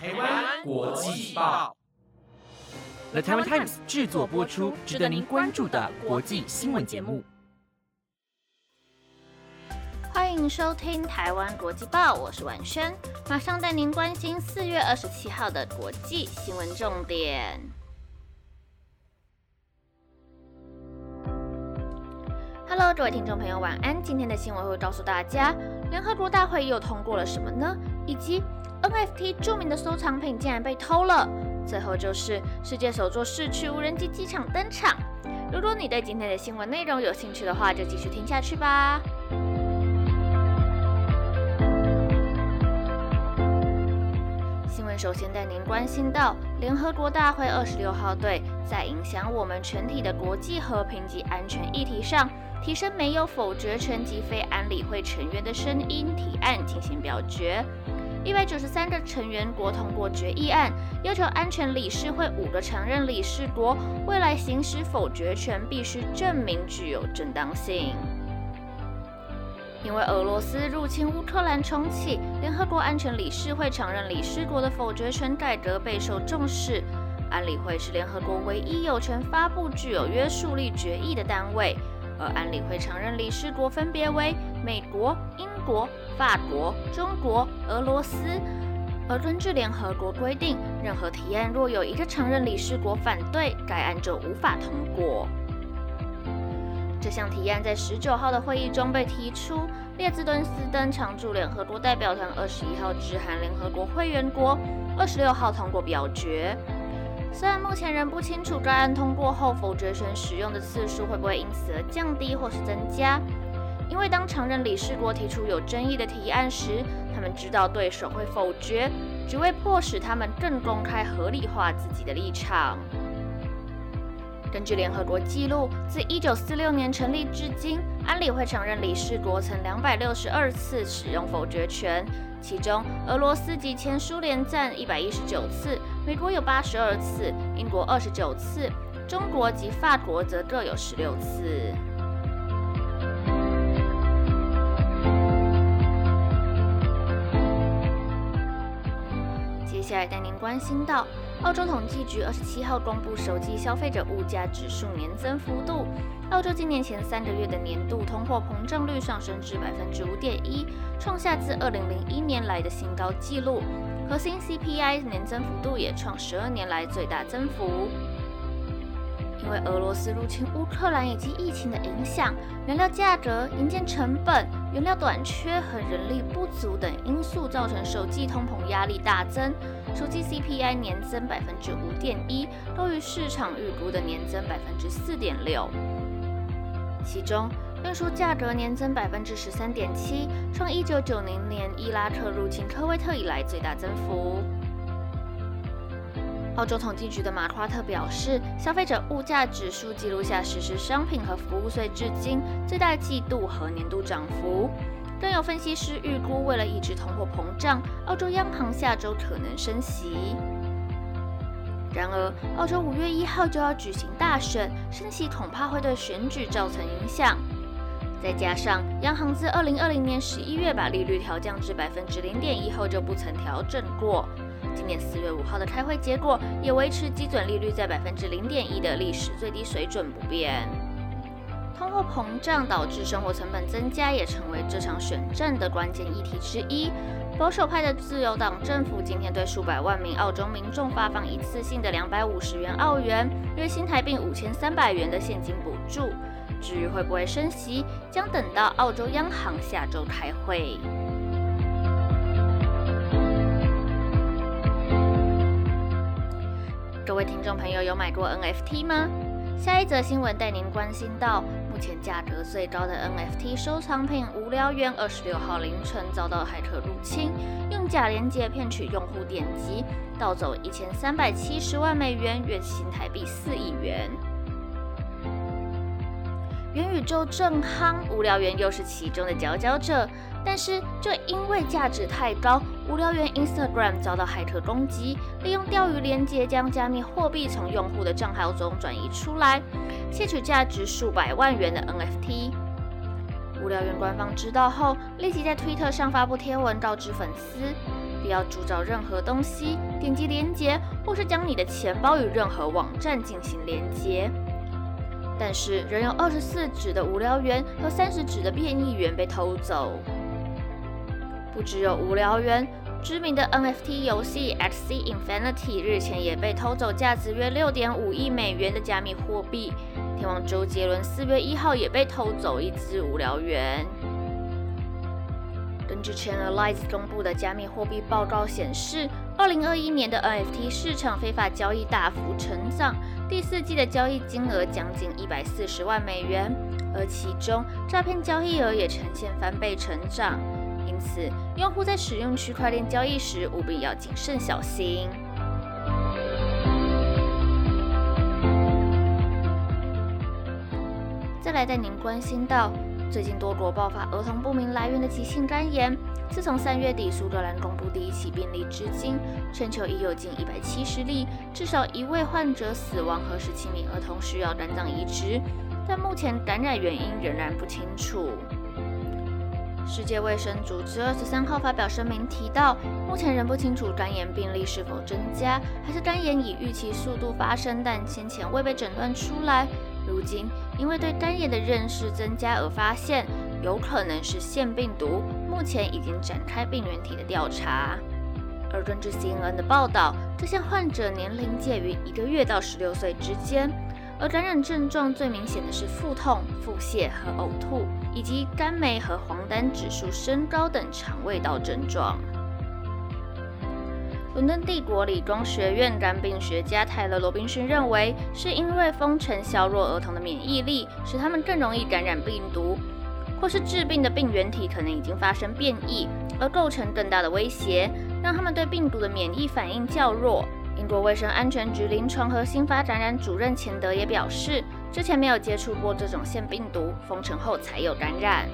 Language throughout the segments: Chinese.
台湾国际报，The Taiwan Times 制作播出，值得您关注的国际新闻节目。欢迎收听台湾国际报，我是婉萱，马上带您关心四月二十七号的国际新闻重点。Hello，各位听众朋友，晚安。今天的新闻会告诉大家，联合国大会又通过了什么呢？以及 NFT 著名的收藏品竟然被偷了。最后就是世界首座市区无人机机场登场。如果你对今天的新闻内容有兴趣的话，就继续听下去吧。新闻首先带您关心到，联合国大会二十六号对在影响我们全体的国际和平及安全议题上。提升没有否决权及非安理会成员的声音提案进行表决，一百九十三个成员国通过决议案，要求安全理事会五个常任理事国未来行使否决权必须证明具有正当性。因为俄罗斯入侵乌克兰重启，联合国安全理事会常任理事国的否决权改革备受重视。安理会是联合国唯一有权发布具有约束力决议的单位。而安理会常任理事国分别为美国、英国、法国、中国、俄罗斯。而根据联合国规定，任何提案若有一个常任理事国反对，该案就无法通过。这项提案在十九号的会议中被提出，列兹敦斯登常驻联合国代表团二十一号致函联合国会员国，二十六号通过表决。虽然目前仍不清楚该案通过后否决权使用的次数会不会因此而降低或是增加，因为当常任理事国提出有争议的提案时，他们知道对手会否决，只为迫使他们更公开合理化自己的立场。根据联合国记录，自1946年成立至今，安理会常任理事国曾262次使用否决权。其中，俄罗斯及前苏联占一百一十九次，美国有八十二次，英国二十九次，中国及法国则各有十六次。接下来带您关心到，澳洲统计局二十七号公布首季消费者物价指数年增幅度。澳洲今年前三个月的年度通货膨胀率上升至百分之五点一，创下自二零零一年来的新高纪录。核心 CPI 年增幅度也创十二年来最大增幅。因为俄罗斯入侵乌克兰以及疫情的影响，原料价格、营建成本、原料短缺和人力不足等因素，造成首季通膨压力大增。首季 CPI 年增百分之五点一，高于市场预估的年增百分之四点六。其中，运输价格年增百分之十三点七，创一九九零年伊拉克入侵科威特以来最大增幅。澳洲统计局的马夸特表示，消费者物价指数记录下实施商品和服务税至今最大季度和年度涨幅。更有分析师预估，为了抑制通货膨胀，澳洲央行下周可能升息。然而，澳洲五月一号就要举行大选，升息恐怕会对选举造成影响。再加上央行自二零二零年十一月把利率调降至百分之零点一后就不曾调整过，今年四月五号的开会结果也维持基准利率在百分之零点一的历史最低水准不变。通货膨胀导致生活成本增加，也成为这场选战的关键议题之一。保守派的自由党政府今天对数百万名澳洲民众发放一次性的两百五十元澳元（约新台币五千三百元）的现金补助。至于会不会升息，将等到澳洲央行下周开会。各位听众朋友，有买过 NFT 吗？下一则新闻带您关心到，目前价格最高的 NFT 收藏品“无聊猿”，二十六号凌晨遭到骇客入侵，用假链接骗取用户点击，盗走一千三百七十万美元，约新台币四亿元。元宇宙正夯，无聊猿又是其中的佼佼者。但是，就因为价值太高，无聊猿 Instagram 遭到骇客攻击，利用钓鱼链接将加密货币从用户的账号中转移出来，窃取价值数百万元的 NFT。无聊猿官方知道后，立即在推特上发布贴文告知粉丝，不要铸造任何东西，点击连接，或是将你的钱包与任何网站进行连接。但是，仍有二十四指的无聊猿和三十指的变异猿被偷走。不只有无聊猿，知名的 NFT 游戏 x Infinity 日前也被偷走价值约六点五亿美元的加密货币。天王周杰伦四月一号也被偷走一只无聊猿。根据 Chainalyze 公布的加密货币报告显示，二零二一年的 NFT 市场非法交易大幅成长，第四季的交易金额将近一百四十万美元，而其中诈骗交易额也呈现翻倍成长。因此，用户在使用区块链交易时务必要谨慎小心。再来带您关心到。最近多国爆发儿童不明来源的急性肝炎。自从三月底苏格兰公布第一起病例至今，全球已有近一百七十例，至少一位患者死亡和十七名儿童需要肝脏移植，但目前感染原因仍然不清楚。世界卫生组织二十三号发表声明提到，目前仍不清楚肝炎病例是否增加，还是肝炎以预期速度发生，但先前未被诊断出来。如今，因为对肝炎的认识增加而发现，有可能是腺病毒。目前已经展开病原体的调查。而根据 CNN 的报道，这些患者年龄介于一个月到十六岁之间，而感染症状最明显的是腹痛、腹泻和呕吐，以及肝酶和黄疸指数升高等肠胃道症状。伦敦帝国理工学院肝病学家泰勒·罗宾逊认为，是因为封城削弱儿童的免疫力，使他们更容易感染病毒，或是致病的病原体可能已经发生变异，而构成更大的威胁，让他们对病毒的免疫反应较弱。英国卫生安全局临床和新发感染主任钱德也表示，之前没有接触过这种腺病毒，封城后才有感染。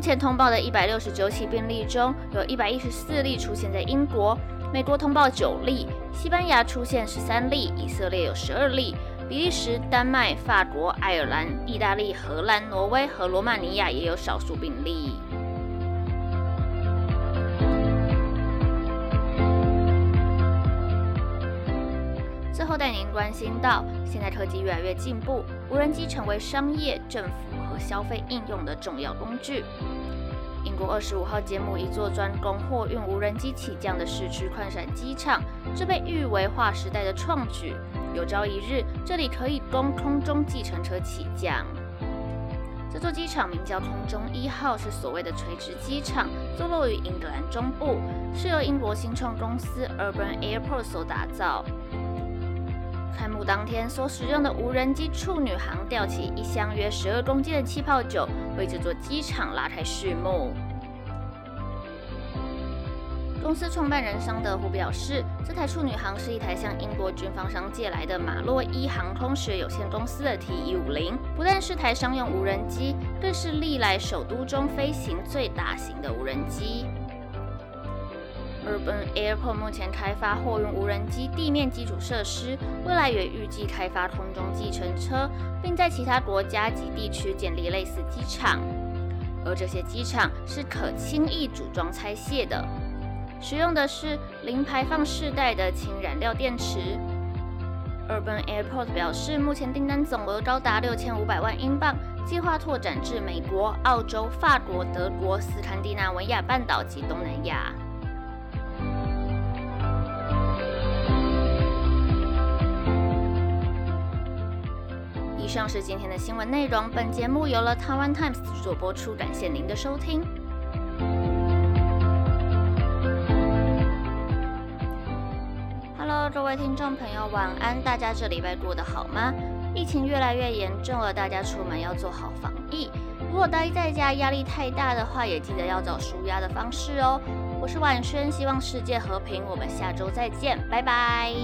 目前通报的一百六十九起病例中，有一百一十四例出现在英国，美国通报九例，西班牙出现十三例，以色列有十二例，比利时、丹麦、法国、爱尔兰、意大利、荷兰、挪威和罗马尼亚也有少数病例。关心到，现在科技越来越进步，无人机成为商业、政府和。消费应用的重要工具。英国二十五号节目，一座专供货运无人机起降的市区宽闪机场，这被誉为划时代的创举。有朝一日，这里可以供空中计程车起降。这座机场名叫空中一号，是所谓的垂直机场，坐落于英格兰中部，是由英国新创公司 Urban Airport 所打造。开幕当天所使用的无人机“处女航”吊起一箱约十二公斤的气泡酒，为这座机场拉开序幕。公司创办人桑德胡表示，这台“处女航”是一台向英国军方商借来的马洛伊航空学有限公司的 T-150，不但是台商用无人机，更是历来首都中飞行最大型的无人机。Urban Airport 目前开发货运无人机地面基础设施，未来也预计开发空中计程车，并在其他国家及地区建立类似机场。而这些机场是可轻易组装拆卸的，使用的是零排放世代的氢燃料电池。Urban Airport 表示，目前订单总额高达六千五百万英镑，计划拓展至美国、澳洲、法国、德国、斯堪的纳维亚半岛及东南亚。以上是今天的新闻内容。本节目由了台湾 Times 制作播出，感谢您的收听。Hello，各位听众朋友，晚安！大家这礼拜过得好吗？疫情越来越严重了，大家出门要做好防疫。如果待在家压力太大的话，也记得要找舒压的方式哦。我是婉萱，希望世界和平。我们下周再见，拜拜。